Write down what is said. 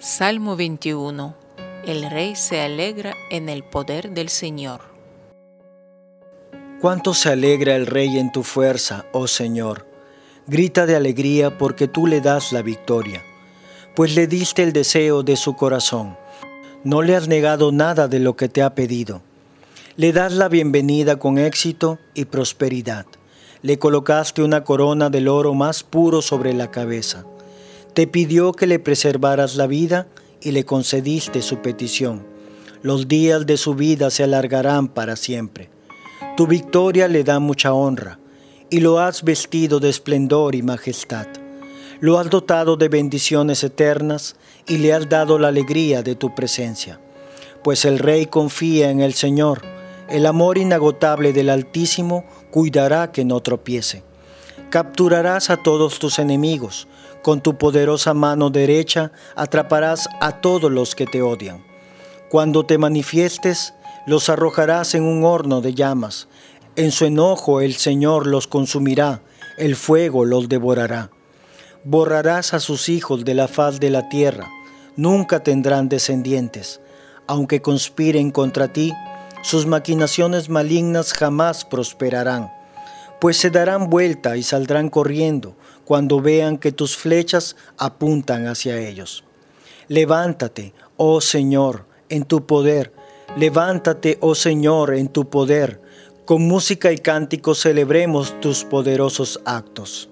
Salmo 21. El rey se alegra en el poder del Señor. Cuánto se alegra el rey en tu fuerza, oh Señor. Grita de alegría porque tú le das la victoria, pues le diste el deseo de su corazón. No le has negado nada de lo que te ha pedido. Le das la bienvenida con éxito y prosperidad. Le colocaste una corona del oro más puro sobre la cabeza te pidió que le preservaras la vida y le concediste su petición. Los días de su vida se alargarán para siempre. Tu victoria le da mucha honra y lo has vestido de esplendor y majestad. Lo has dotado de bendiciones eternas y le has dado la alegría de tu presencia. Pues el Rey confía en el Señor. El amor inagotable del Altísimo cuidará que no tropiece. Capturarás a todos tus enemigos con tu poderosa mano derecha atraparás a todos los que te odian. Cuando te manifiestes, los arrojarás en un horno de llamas. En su enojo el Señor los consumirá, el fuego los devorará. Borrarás a sus hijos de la faz de la tierra, nunca tendrán descendientes. Aunque conspiren contra ti, sus maquinaciones malignas jamás prosperarán pues se darán vuelta y saldrán corriendo cuando vean que tus flechas apuntan hacia ellos. Levántate, oh Señor, en tu poder, levántate, oh Señor, en tu poder, con música y cántico celebremos tus poderosos actos.